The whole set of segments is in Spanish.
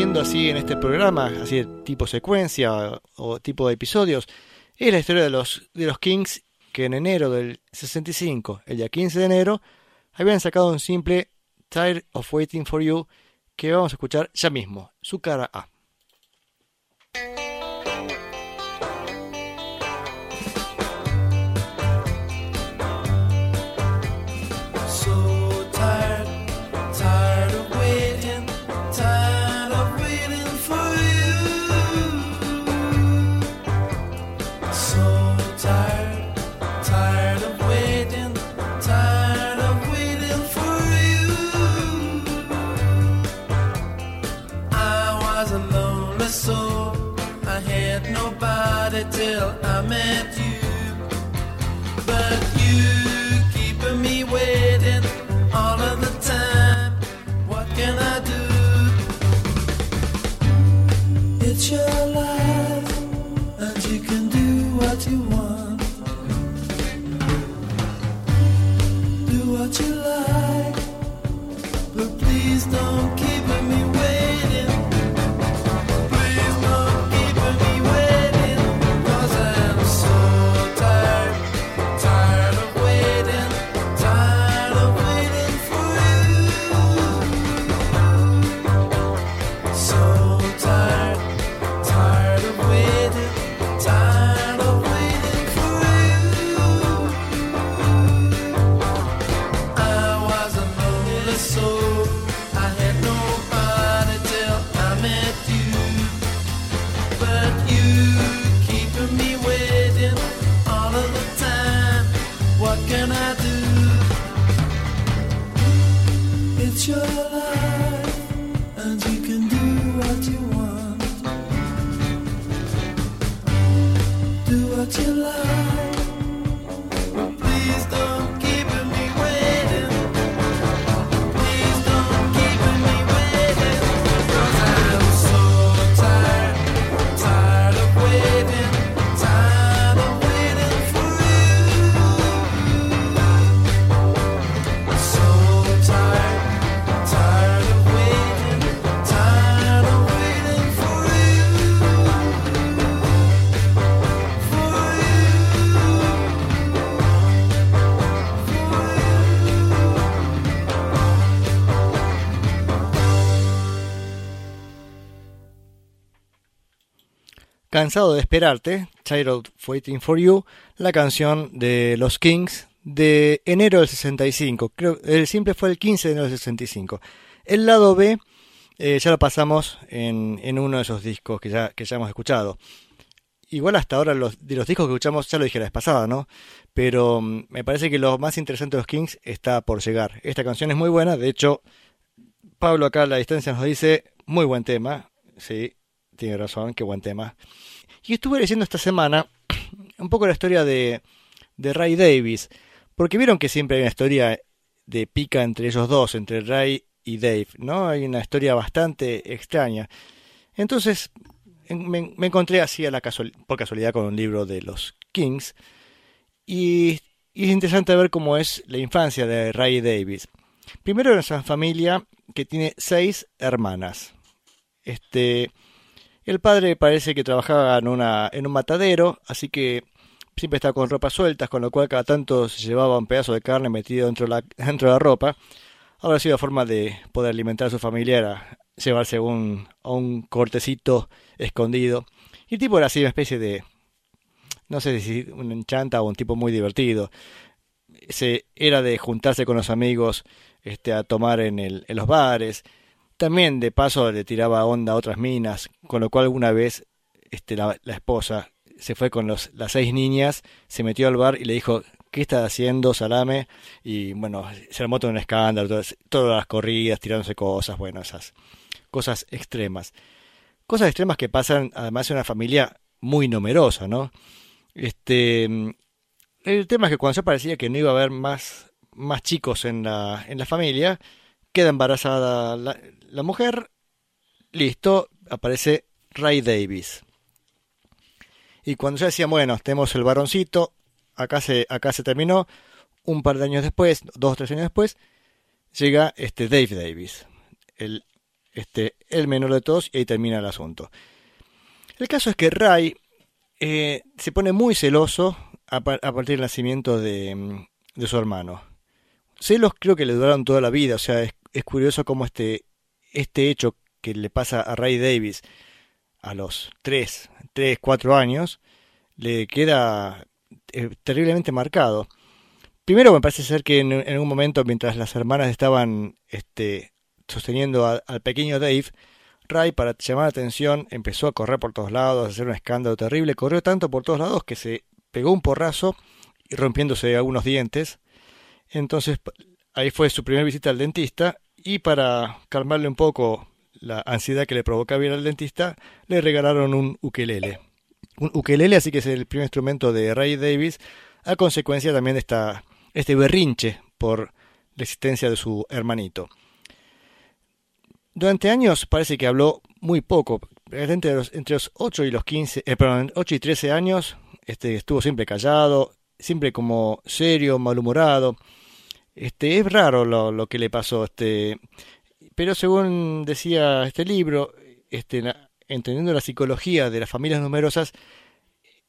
Así en este programa, así de tipo secuencia o tipo de episodios, es la historia de los, de los Kings que en enero del 65, el día 15 de enero, habían sacado un simple Tired of Waiting for You que vamos a escuchar ya mismo, su cara A. So I had nobody till I met you. But you. Cansado de esperarte, Child Waiting for You, la canción de los Kings de enero del 65. Creo el simple fue el 15 de enero del 65. El lado B eh, ya lo pasamos en, uno de esos discos que ya, que ya hemos escuchado. Igual hasta ahora los, de los discos que escuchamos ya lo dije la vez pasada, ¿no? Pero mm, me parece que lo más interesante de los Kings está por llegar. Esta canción es muy buena, de hecho, Pablo acá a la distancia nos dice, muy buen tema, sí, tiene razón, qué buen tema. Y estuve leyendo esta semana un poco la historia de, Ray Davis, porque vieron que siempre hay una historia de pica entre ellos dos, entre Ray y Dave, ¿no? Hay una historia bastante extraña. Entonces me, encontré así a la por casualidad con un libro de los Kings y, es interesante ver cómo es la infancia de Ray Davis. Primero era una familia que tiene seis hermanas. Este, el padre parece que trabajaba en, una, en un matadero, así que siempre estaba con ropa sueltas, con lo cual cada tanto se llevaba un pedazo de carne metido dentro de la, dentro de la ropa. Ahora sido la forma de poder alimentar a su familia era llevarse un, un cortecito escondido. Y el tipo era así una especie de, no sé si un enchanta o un tipo muy divertido. Se, era de juntarse con los amigos este, a tomar en, el, en los bares, también de paso le tiraba onda a otras minas, con lo cual alguna vez este, la, esposa se fue con los, las seis niñas, se metió al bar y le dijo, ¿qué estás haciendo, salame? Y bueno, se armó todo un escándalo, todas, todas las corridas, tirándose cosas, bueno, esas cosas extremas. Cosas extremas que pasan además en una familia muy numerosa, ¿no? Este, el tema es que cuando ya parecía que no iba a haber más, más chicos en la, en la familia, queda embarazada la, la mujer, listo, aparece Ray Davis. Y cuando ya decían, bueno, tenemos el varoncito, acá se, acá se terminó, un par de años después, dos o tres años después, llega este Dave Davis, el, este, el menor de todos, y ahí termina el asunto. El caso es que Ray eh, se pone muy celoso a, partir del nacimiento de, de, su hermano. Celos creo que le duraron toda la vida, o sea, es, es curioso cómo este, este hecho que le pasa a Ray Davis a los 3, 3 4 años, le queda eh, terriblemente marcado. Primero me parece ser que en, un momento, mientras las hermanas estaban este, sosteniendo al pequeño Dave, Ray, para llamar la atención, empezó a correr por todos lados, a hacer un escándalo terrible. Corrió tanto por todos lados que se pegó un porrazo y rompiéndose algunos dientes. Entonces, ahí fue su primera visita al dentista y para calmarle un poco la ansiedad que le provocaba ir al dentista, le regalaron un ukelele. Un ukelele, así que es el primer instrumento de Ray Davis, a consecuencia también de esta, este berrinche por la existencia de su hermanito. Durante años parece que habló muy poco. Entre los, entre los 8 y los 15, eh, perdón, 8 y 13 años, este, estuvo siempre callado, siempre como serio, malhumorado. Este, es raro lo, lo que le pasó. Este, pero según decía este libro, este, entendiendo la psicología de las familias numerosas,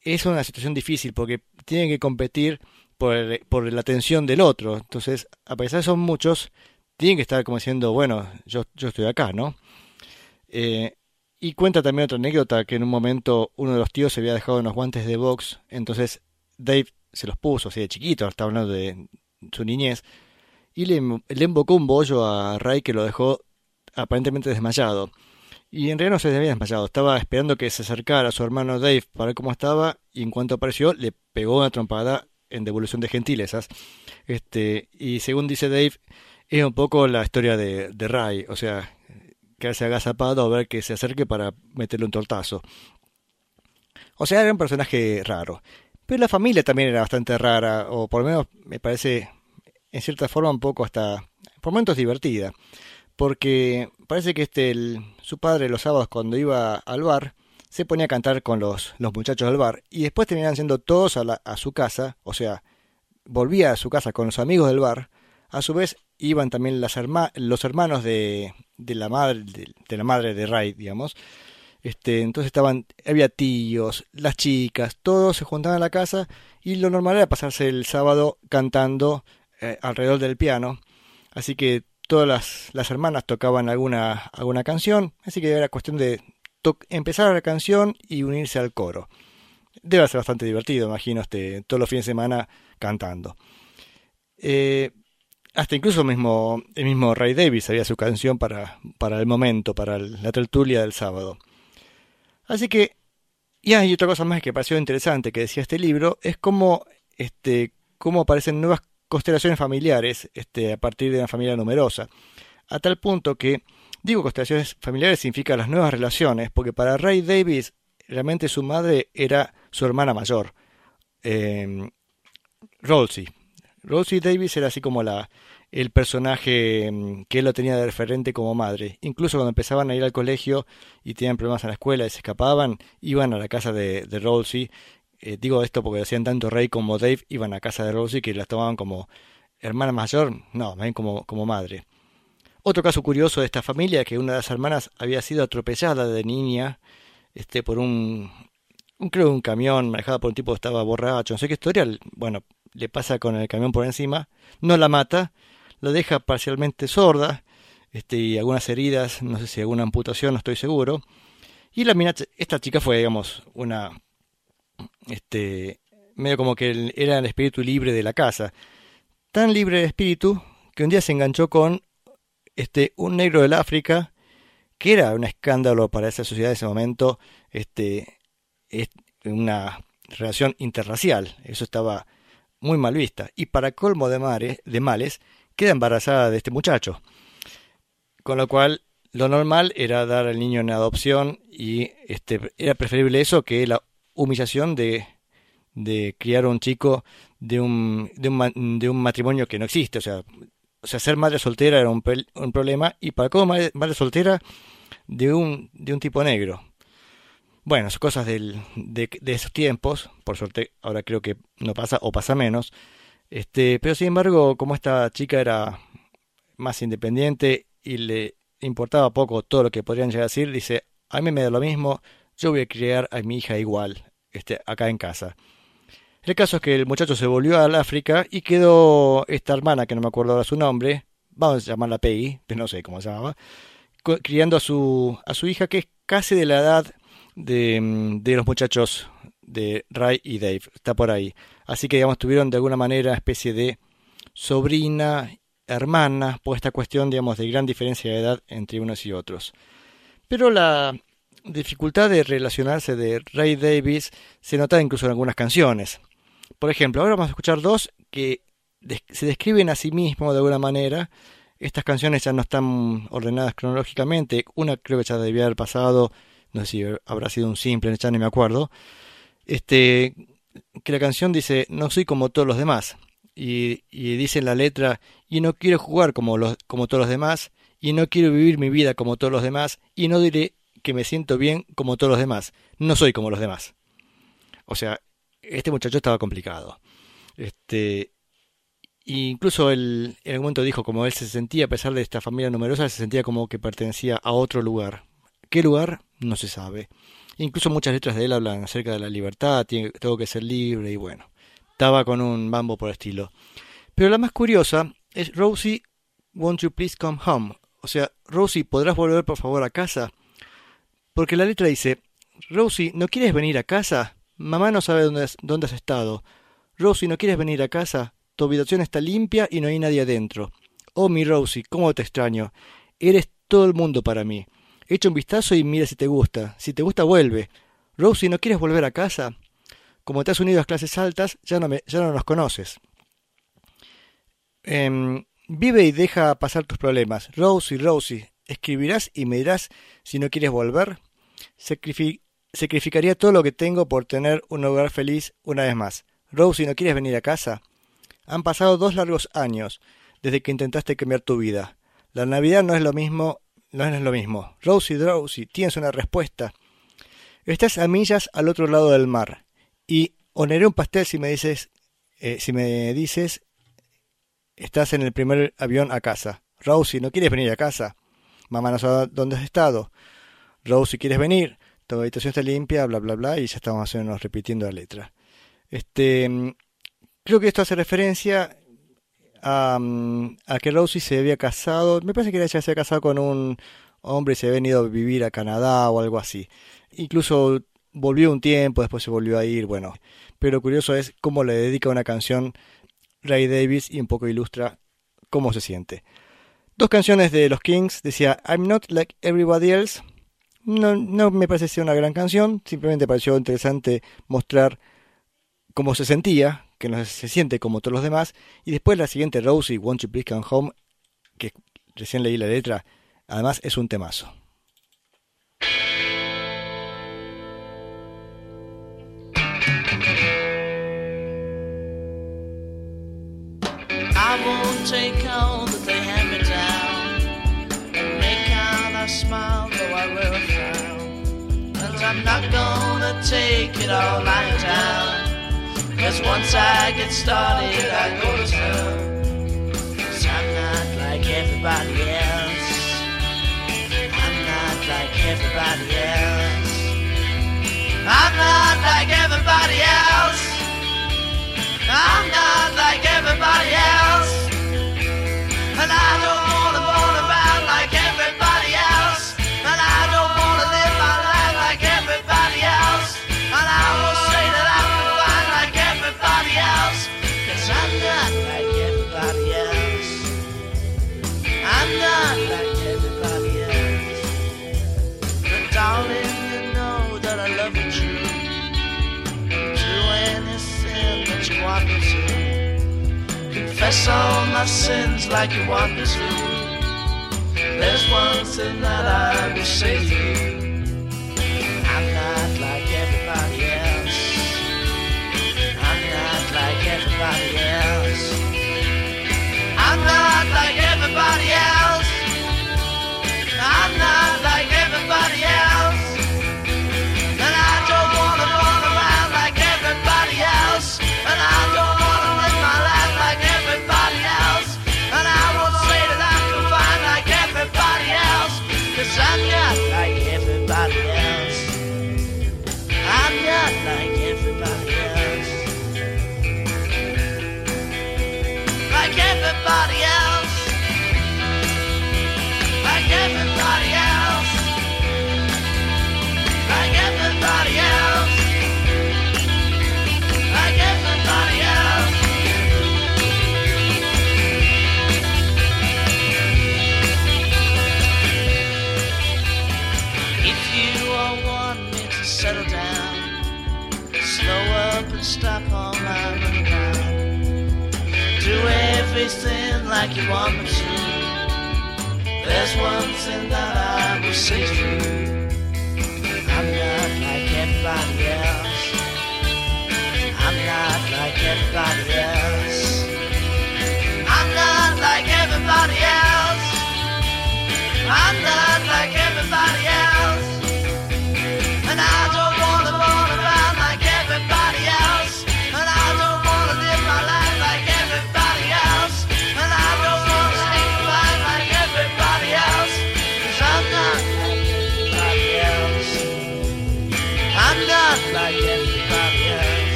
es una situación difícil porque tienen que competir por, por la atención del otro. Entonces, a pesar de son muchos, tienen que estar como diciendo, bueno, yo, yo estoy acá, ¿no? Eh, y cuenta también otra anécdota que en un momento uno de los tíos se había dejado unos guantes de box, entonces Dave se los puso así de chiquito, estaba hablando de su niñez, y le, le invocó un bollo a Ray que lo dejó aparentemente desmayado. Y en realidad no se había desmayado, estaba esperando que se acercara su hermano Dave para ver cómo estaba y en cuanto apareció le pegó una trompada en devolución de gentilezas. Este, y según dice Dave, es un poco la historia de, de Ray, o sea, que se haga zapado a ver que se acerque para meterle un tortazo. O sea, era un personaje raro. Pero la familia también era bastante rara, o por lo menos me parece en cierta forma un poco hasta, por momentos divertida, porque parece que este, su padre los sábados cuando iba al bar, se ponía a cantar con los, los muchachos del bar, y después terminaban siendo todos a, a su casa, o sea, volvía a su casa con los amigos del bar, a su vez iban también las los hermanos de, de la madre de, de, la madre de Ray, digamos. Este, entonces estaban había tíos, las chicas, todos se juntaban a la casa y lo normal era pasarse el sábado cantando eh, alrededor del piano. Así que todas las, las, hermanas tocaban alguna, alguna canción, así que era cuestión de empezar la canción y unirse al coro. Debe ser bastante divertido, imagino, este, todos los fines de semana cantando. Eh, hasta incluso mismo, el mismo Ray Davis había su canción para, para el momento, para la tertulia del sábado. Así que, y hay otra cosa más que pareció interesante que decía este libro, es cómo, este, cómo aparecen nuevas constelaciones familiares este, a partir de una familia numerosa. A tal punto que, digo constelaciones familiares significa las nuevas relaciones, porque para Ray Davis realmente su madre era su hermana mayor, eh, Rolsey. Rosie Davis era así como la, el personaje mm, que él lo tenía de referente como madre. Incluso cuando empezaban a ir al colegio y tenían problemas en la escuela y se escapaban, iban a la casa de, de Rosie eh, digo esto porque decían tanto Rey como Dave iban a casa de Rosie que las tomaban como hermana mayor, no, bien como, como madre. Otro caso curioso de esta familia que una de las hermanas había sido atropellada de niña este, por un, un creo un camión manejado por un tipo que estaba borracho, no sé qué historia, bueno, le pasa con el camión por encima, no la mata, la deja parcialmente sorda, este, y algunas heridas, no sé si alguna amputación, no estoy seguro. Y la mina, esta chica fue, digamos, una este, medio como que era el espíritu libre de la casa. Tan libre de espíritu que un día se enganchó con este, un negro del África, que era un escándalo para esa sociedad de ese momento, este, una relación interracial, eso estaba muy mal vista. Y para colmo de, de males, queda embarazada de este muchacho. Con lo cual, lo normal era dar al niño en adopción y este, era preferible eso que la humillación de, de criar a un chico de un, de un, de un matrimonio que no existe. O sea, o sea, ser madre soltera era un, un problema y para como madre, soltera de un, de un tipo negro. Bueno, son cosas del, de, de, esos tiempos, por suerte ahora creo que no pasa o pasa menos. Este, pero sin embargo, como esta chica era más independiente y le importaba poco todo lo que podrían llegar a decir, dice, a mí me da lo mismo, yo voy a criar a mi hija igual, este, acá en casa. El caso es que el muchacho se volvió al África y quedó esta hermana, que no me acuerdo ahora su nombre, vamos a llamarla Peggy, no sé cómo se llamaba, criando a su, a su hija que es casi de la edad de, de los muchachos de Ray y Dave, está por ahí. Así que digamos tuvieron de alguna manera especie de sobrina, hermana, por esta cuestión digamos de gran diferencia de edad entre unos y otros. Pero la dificultad de relacionarse de Ray Davis se nota incluso en algunas canciones. Por ejemplo, ahora vamos a escuchar dos que se describen a sí mismos de alguna manera. Estas canciones ya no están ordenadas cronológicamente. Una creo que ya debía haber pasado, no sé si habrá sido un simple, ya no me acuerdo. Este, que la canción dice, no soy como todos los demás. Y, dice en la letra, y no quiero jugar como, los, como todos los demás, y no quiero vivir mi vida como todos los demás, y no diré que me siento bien como todos los demás. No soy como los demás. O sea, este muchacho estaba complicado. Este, incluso él en algún momento dijo como él se sentía, a pesar de esta familia numerosa, se sentía como que pertenecía a otro lugar. ¿Qué lugar? No se sabe. Incluso muchas letras de él hablan acerca de la libertad, tengo que ser libre y bueno, estaba con un bambo por estilo. Pero la más curiosa es Rosie, won't you please come home? O sea, Rosie, ¿podrás volver por favor a casa? Porque la letra dice, Rosie, ¿no quieres venir a casa? Mamá no sabe dónde has, dónde has estado. Rosie, ¿no quieres venir a casa? Tu habitación está limpia y no hay nadie adentro. Oh, mi Rosie, cómo te extraño. Eres todo el mundo para mí. Echa un vistazo y mira si te gusta. Si te gusta, vuelve. Rosie, ¿no quieres volver a casa? Como te has unido a clases altas, ya no, me, ya no nos conoces. Em, vive y deja pasar tus problemas. Rosie, Rosie, escribirás y me dirás si no quieres volver. sacrificaría todo lo que tengo por tener un hogar feliz una vez más. Rosie, ¿no quieres venir a casa? Han pasado dos largos años desde que intentaste cambiar tu vida. La Navidad no es lo mismo, no es lo mismo. Rosie, Rosie, tienes una respuesta. Estás a millas al otro lado del mar y honraré un pastel si me dices, eh, si me dices, estás en el primer avión a casa. Rosie, ¿no quieres venir a casa? Mamá no sabe dónde has estado. Rose, si quieres venir, tu habitación está limpia, bla, bla, bla, y ya estamos haciendo, repitiendo la letra. Este, creo que esto hace referencia a, a que Rosie se había casado, me parece que ella se había casado con un hombre y se había venido a vivir a Canadá o algo así. Incluso volvió un tiempo, después se volvió a ir, bueno. Pero curioso es cómo le dedica una canción Ray Davis y un poco ilustra cómo se siente. Dos canciones de los Kings, decía I'm Not Like Everybody Else. No, no me parecía una gran canción, simplemente pareció interesante mostrar cómo se sentía, que no se siente como todos los demás. Y después la siguiente, Rosie, Won't You Please Come Home, que recién leí la letra, además es un temazo. Cause once I get started, I go to town. Cause I'm not like everybody else. I'm not like everybody else. confess all my sins like you want me to. There's one thing that I will say to you. I'm not like everybody else. I'm not like everybody else. I'm not like everybody else. like everybody else. You want me to. There's one thing that I will say true. I'm not like everybody else. I'm not like everybody else. I'm not like everybody else. I'm not like everybody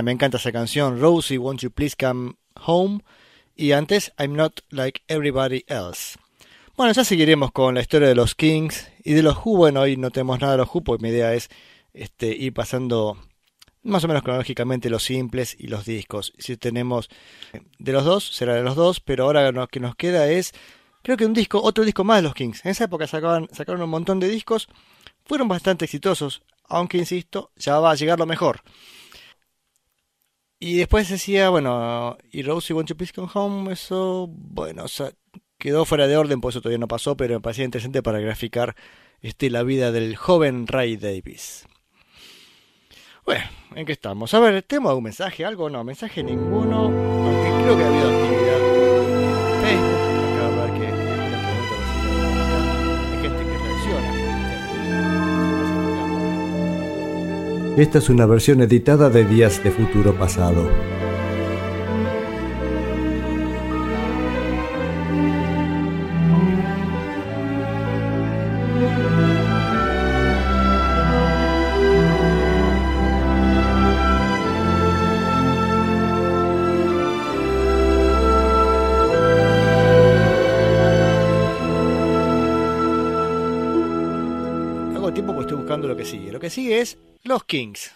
Me encanta esa canción, Rosie, Won't You Please Come Home, y antes I'm Not Like Everybody Else. Bueno, ya seguiremos con la historia de los Kings y de los Who. Bueno, hoy no tenemos nada de los Who, porque mi idea es este, ir pasando más o menos cronológicamente los simples y los discos. Si tenemos de los dos, será de los dos, pero ahora lo que nos queda es, creo que un disco, otro disco más de los Kings. En esa época sacaban, sacaron un montón de discos, fueron bastante exitosos, aunque insisto, ya va a llegar lo mejor. Y después decía, bueno, y Rosie Won't You Please Come Home, eso, bueno, o sea, quedó fuera de orden, por eso todavía no pasó, pero me parecía interesante para graficar este, la vida del joven Ray Davis. Bueno, ¿en qué estamos? A ver, ¿tenemos algún mensaje? ¿Algo? No, mensaje ninguno, aunque creo que ha habido Esta es una versión editada de Días de Futuro Pasado. Hago tiempo porque estoy buscando lo que sigue. Lo que sigue es Los Kings.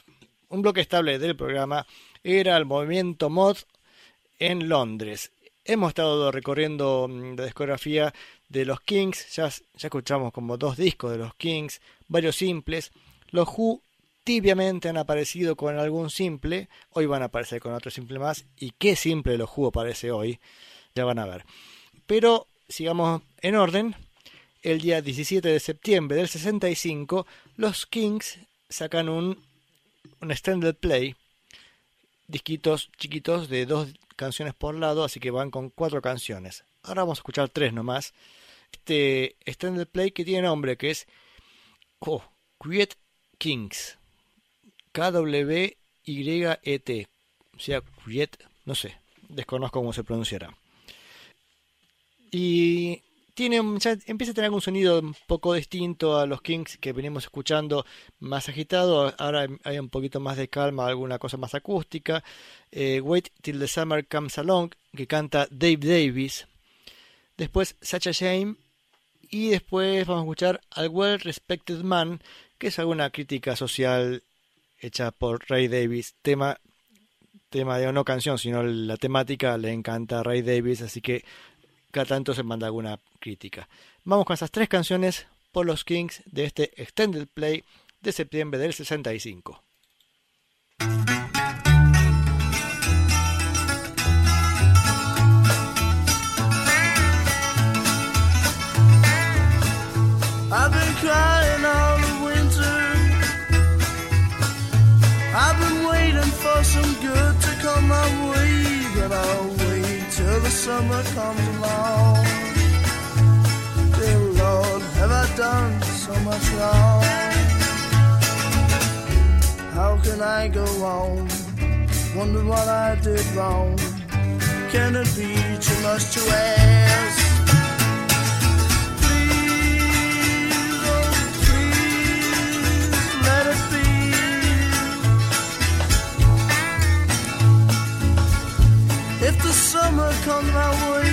Un bloque estable del programa era el movimiento mod en Londres. Hemos estado recorriendo mm, la discografía de los Kings, ya, ya escuchamos como dos discos de los Kings, varios simples. Los Who tibiamente han aparecido con algún simple, hoy van a aparecer con otro simple más. ¿Y qué simple los Who aparece hoy? Ya van a ver. Pero sigamos en orden. El día 17 de septiembre del 65, los Kings sacan un, un extended play, disquitos chiquitos de dos canciones por lado, así que van con cuatro canciones. Ahora vamos a escuchar tres nomás. Este extended play que tiene nombre, que es oh, Quiet Kings. K-W-Y-E-T. O sea, Quiet, no sé, desconozco cómo se pronunciará. Y tiene, ya empieza a tener algún sonido un poco distinto a los Kings que venimos escuchando más agitado. Ahora hay un poquito más de calma, alguna cosa más acústica. Eh, Wait Till the Summer Comes Along, que canta Dave Davis. Después Such a Shame. Y después vamos a escuchar Al Well Respected Man, que es alguna crítica social hecha por Ray Davis. Tema, tema de no canción, sino la temática le encanta a Ray Davis, así que tanto se manda alguna crítica. Vamos con esas tres canciones por los Kings de este Extended Play de septiembre del 65. I've been crying summer comes along. Dear Lord, have I done so much wrong? How can I go on? Wonder what I did wrong. Can it be too much to ask? Summer comes my way,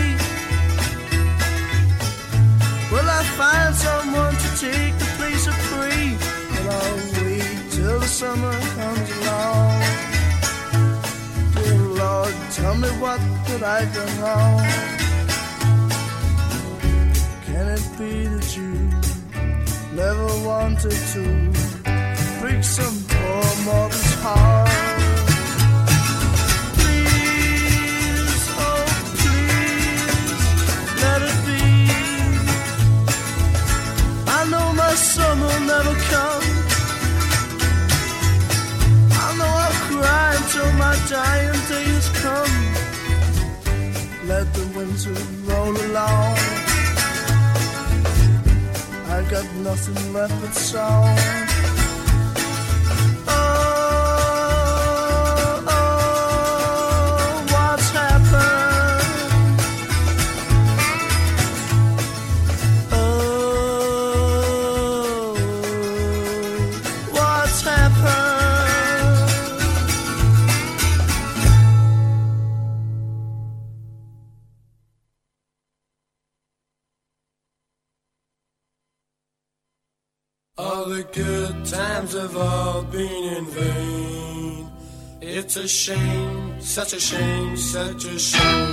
will I find someone to take the place of free? But I'll wait till the summer comes along. Dear Lord, tell me what did I do wrong? Can it be that you never wanted to break some poor mortal's heart? Winter roll along. I got nothing left but song. Shame, such a shame, such a shame.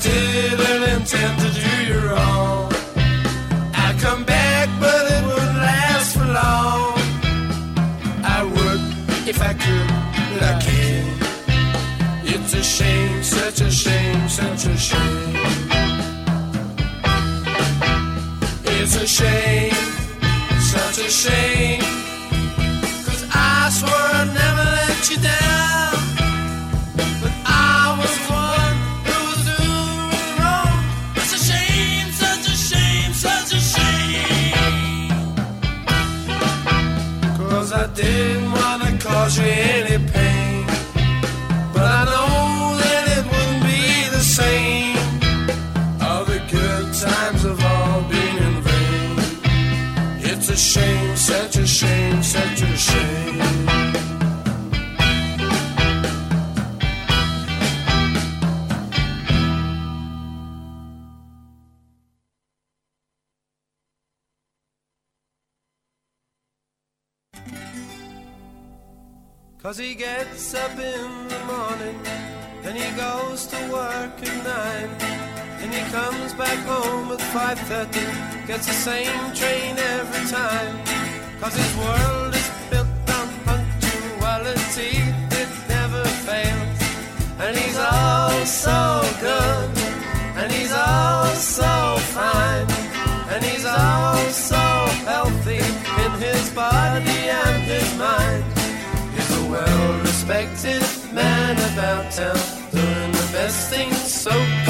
didn't intend to do It's a shame, such a shame, such a shame. Cause he gets up in the morning, then he goes to work at nine. Then he comes back home at 5.30, gets the same train every time. Cause his world is built on punctuality, it never fails. And he's all so good, and he's all so fine, and he's all so healthy in his body and his mind. He's a well-respected man about town, doing the best things so conservatively.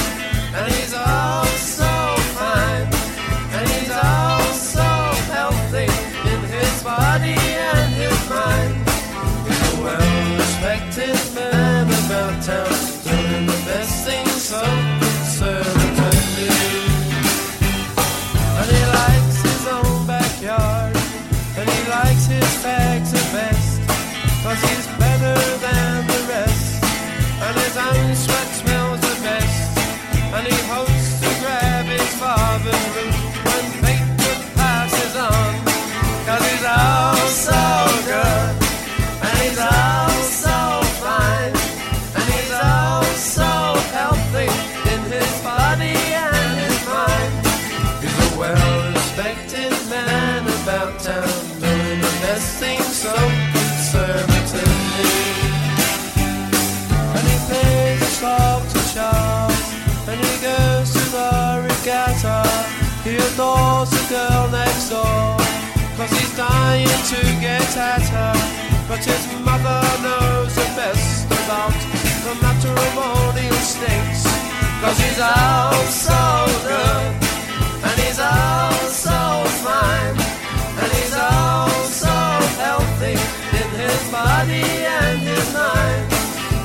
Adores the girl next door, cause he's dying to get at her. But his mother knows the best about the matrimonial stakes, cause he's all so good. And he's all so fine, and he's all so healthy in his body and his mind.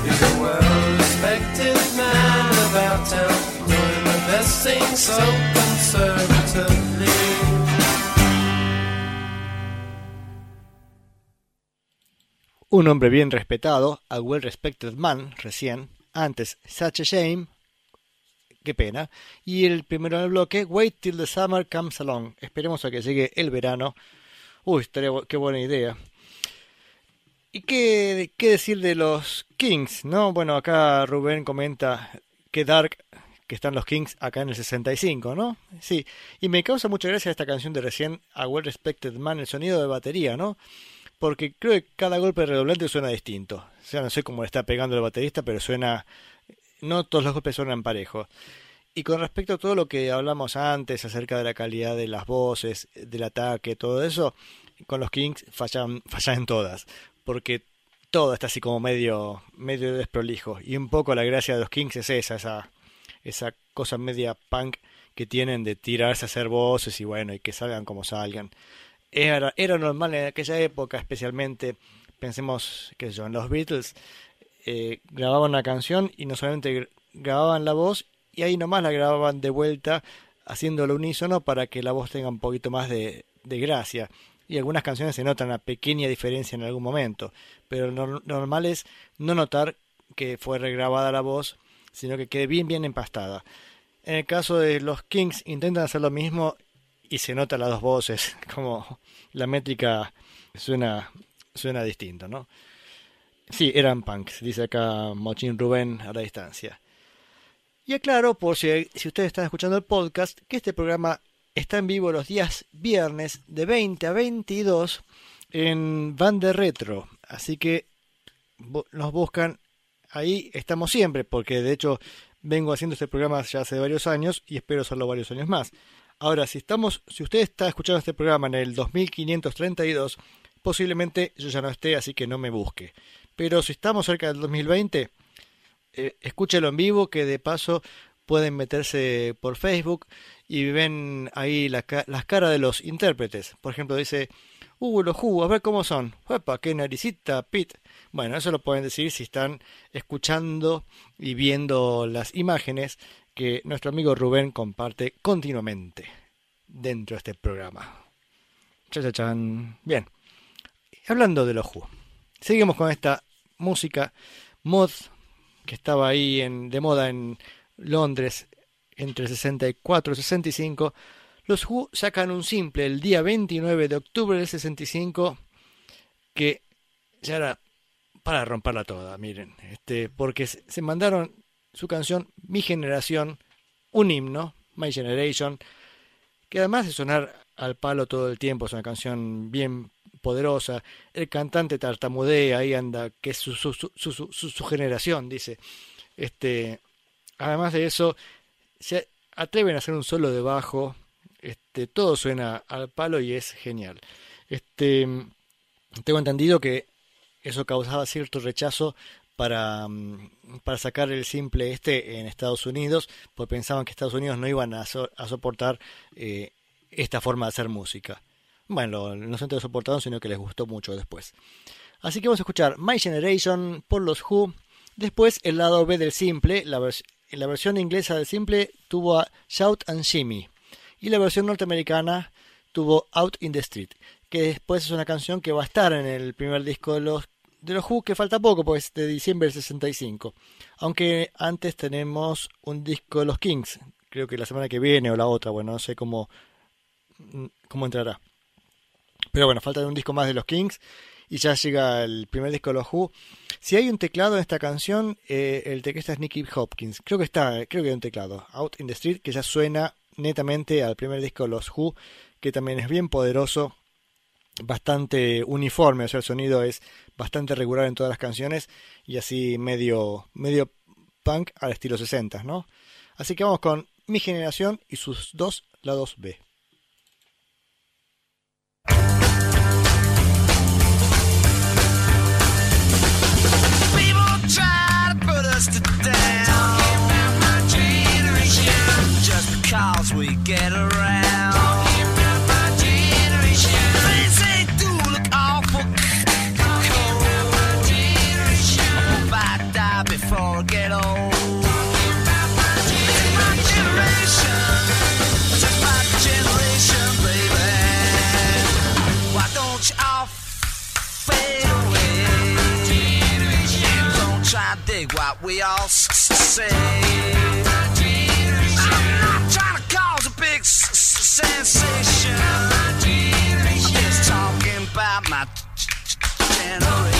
He's a well-respected man about town, doing the best things so conservatively. Un hombre bien respetado, a well respected man, recién. Antes, such a shame. Qué pena. Y el primero en el bloque, wait till the summer comes along. Esperemos a que llegue el verano. Uy, estaría qué buena idea. ¿Y qué, qué decir de los Kings? No, bueno, acá Rubén comenta que Dark, que están los Kings acá en el 65, ¿no? Sí, y me causa mucha gracia esta canción de recién, A Well Respected Man, el sonido de batería, ¿no? Porque creo que cada golpe redoblante suena distinto. O sea, no sé cómo le está pegando el baterista, pero suena. No todos los golpes suenan parejos. Y con respecto a todo lo que hablamos antes acerca de la calidad de las voces, del ataque, todo eso, con los Kings fallan, fallan en todas. Porque todo está así como medio, medio desprolijo. Y un poco la gracia de los Kings es esa, esa, esa cosa media punk que tienen de tirarse a hacer voces y bueno, y que salgan como salgan. Era, era normal en aquella época, especialmente, pensemos que yo, en los Beatles, eh, grababan una canción y no solamente gr- grababan la voz y ahí nomás la grababan de vuelta haciéndolo unísono para que la voz tenga un poquito más de, de gracia. Y algunas canciones se nota una pequeña diferencia en algún momento, pero lo normal es no notar que fue regrabada la voz, sino que quede bien bien empastada. En el caso de los Kings intentan hacer lo mismo y se nota las dos voces, como la métrica suena, suena distinto, ¿no? Sí, eran punks, dice acá Mochín Rubén a la distancia. Y aclaro, por si, si ustedes están escuchando el podcast, que este programa está en vivo los días viernes de 20 a 22 en Van de Retro. Así que nos buscan ahí, estamos siempre, porque de hecho vengo haciendo este programa ya hace varios años y espero hacerlo varios años más. Ahora, si estamos, si usted está escuchando este programa en el 2532, posiblemente yo ya no esté, así que no me busque. Pero si estamos cerca del 2020, eh, escúchelo en vivo, que de paso pueden meterse por Facebook y ven ahí las caras de los intérpretes. Por ejemplo, dice, uh, los Who, a ver cómo son. Uepa, qué naricita, Pit. Bueno, eso lo pueden decir si están escuchando y viendo las imágenes que nuestro amigo Rubén comparte continuamente dentro de este programa. Cha, cha, chan. Bien, hablando de los Who, seguimos con esta música mod que estaba ahí en, de moda en Londres entre 64 y 65. Los Who sacan un simple el día 29 de octubre del 65 que ya era para romperla toda, miren, este, porque se mandaron su canción Mi Generación, un himno, My Generation, que además de sonar al palo todo el tiempo, es una canción bien poderosa, el cantante tartamudea, ahí anda, que es su, su, su, su, generación, dice. Este, además de eso, se atreven a hacer un solo de bajo, este, todo suena al palo y es genial. Este, tengo entendido que eso causaba cierto rechazo para, mm, para sacar el simple este en Estados Unidos, porque pensaban que Estados Unidos no iban a, so- a soportar eh, esta forma de hacer música. Bueno, no solamente lo soportaron, sino que les gustó mucho después. Así que vamos a escuchar My Generation por los Who. Después el lado B del simple, la, la versión inglesa del simple tuvo a Shout and Shimmy. Y la versión norteamericana tuvo Out in the Street, que después es una canción que va a estar en el primer disco de los, de los Who, que falta poco, pues de diciembre del 65. Aunque antes tenemos un disco de los Kings, creo que la semana que viene o la otra, bueno, no sé cómo, cómo entrará. Pero bueno, falta un disco más de los Kings y ya llega el primer disco de los Who. Si hay un teclado en esta canción, eh, el teclista es Nicky Hopkins. Creo que está, creo que hay un teclado, Out in the Street, que ya suena netamente al primer disco de los Who, que también es bien poderoso, bastante uniforme, o sea, el sonido es bastante regular en todas las canciones y así medio, medio punk al estilo 60, ¿no? Así que vamos con Mi Generación y sus dos lados B. I'm not trying to cause a big sensation. I'm just talking about my generation.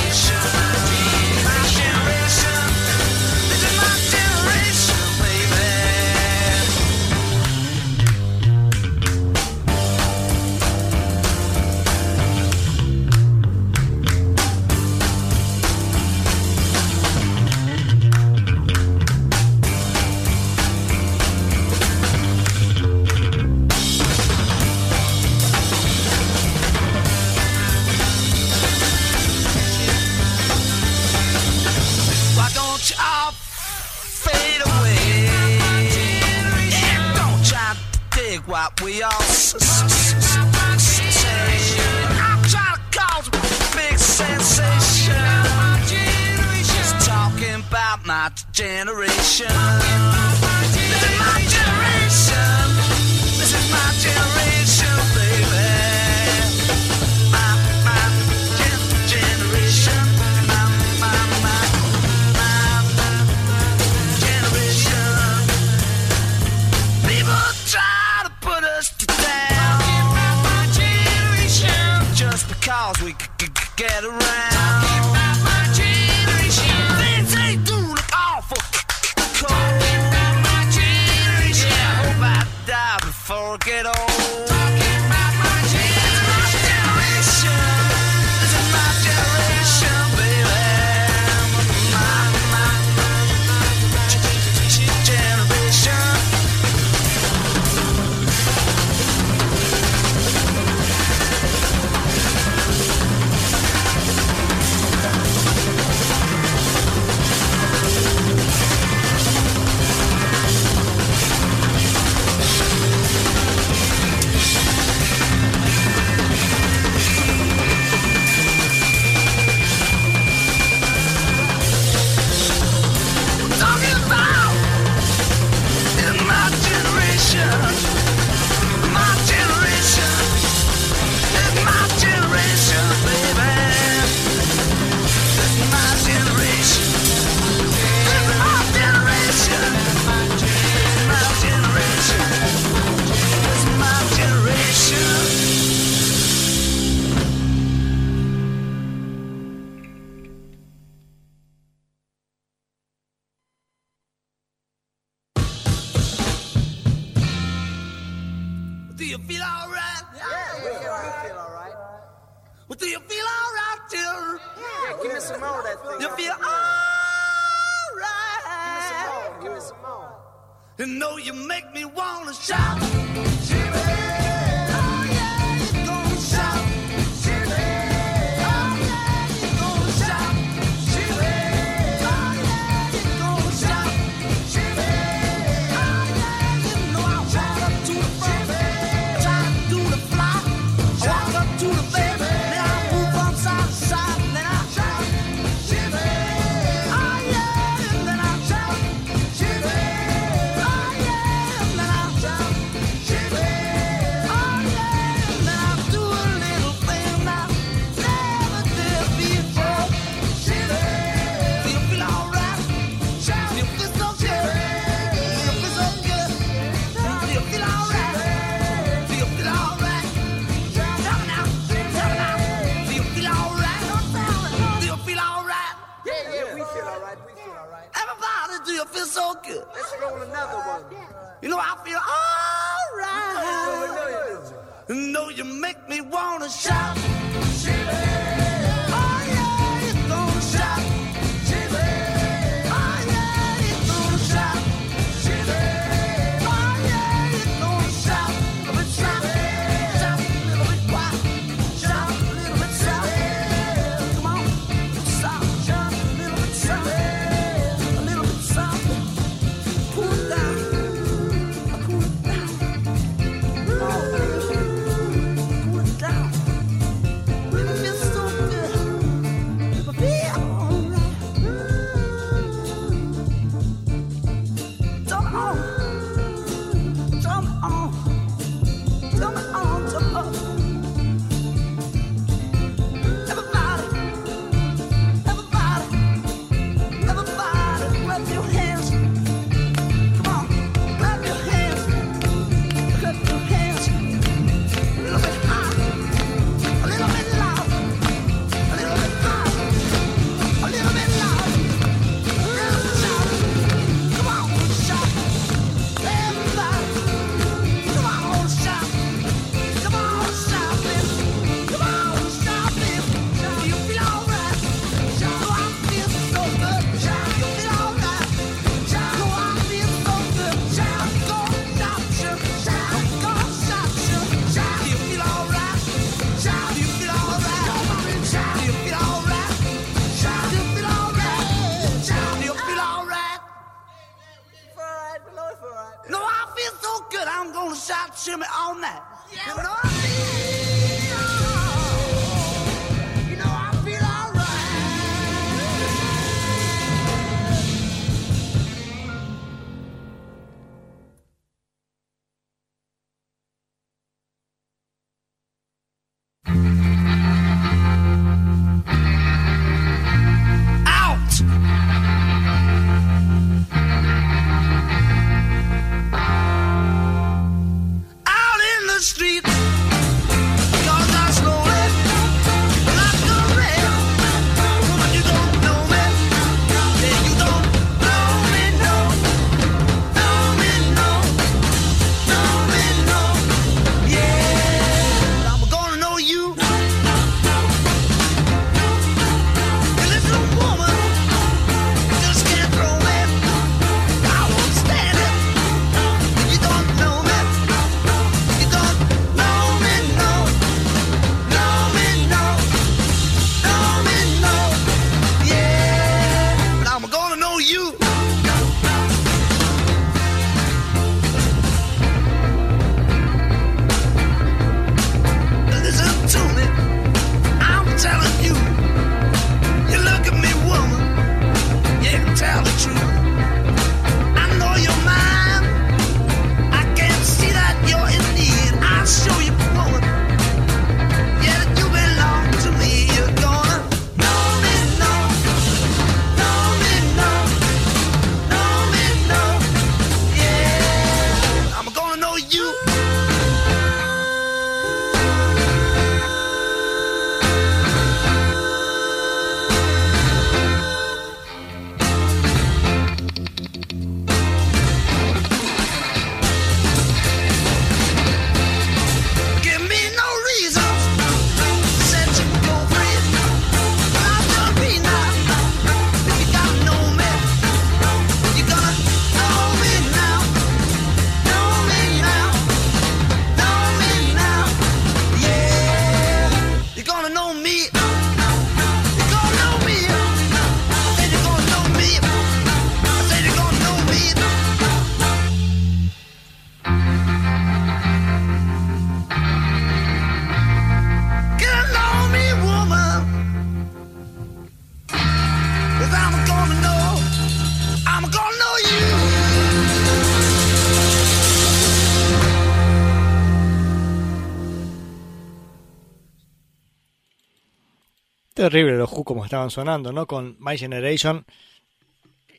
Terrible los Who como estaban sonando, ¿no? Con My Generation.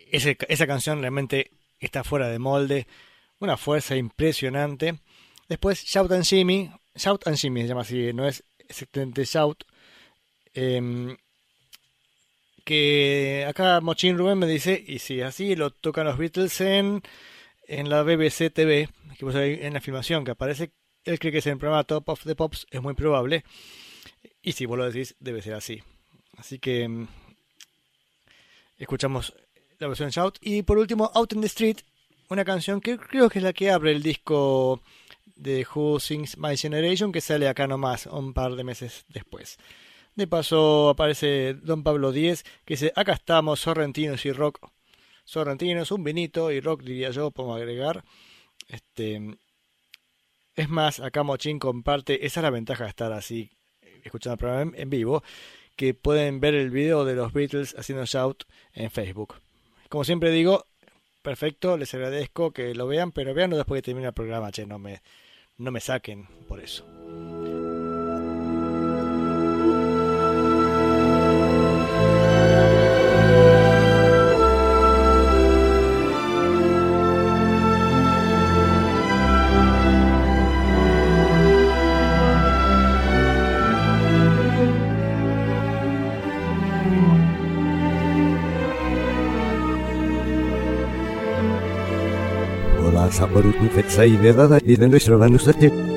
Esa canción realmente está fuera de molde. Una fuerza impresionante. Después Shout and Shimmy. Shout and Shimmy se llama así, no es exactamente Shout. Em, que acá Mochin Rubén me dice, y si así lo tocan los Beatles en, en la BBC TV, que ahí en la filmación que aparece, él cree que es en el programa Top of the Pops, es muy probable. Y si vos lo decís, debe ser así. Así que mm, escuchamos la versión Shout. Y por último, Out in the Street, una canción que creo que es la que abre el disco de Who Sings My Generation, que sale acá nomás, un par de meses después. De paso aparece Don Pablo Díez, que dice, acá estamos, sorrentinos y rock. Sorrentinos, un vinito y rock, diría yo, podemos agregar. Este, es más, acá Mochín comparte, esa es la ventaja de estar así, escuchando el programa en, en vivo, que pueden ver el video de los Beatles haciendo shout en Facebook. Como siempre digo, perfecto, les agradezco que lo vean, pero veanlo después que termine el programa, che, no me, no me saquen por eso. サボるにフェツサイベダダイデンドシロバヌサティ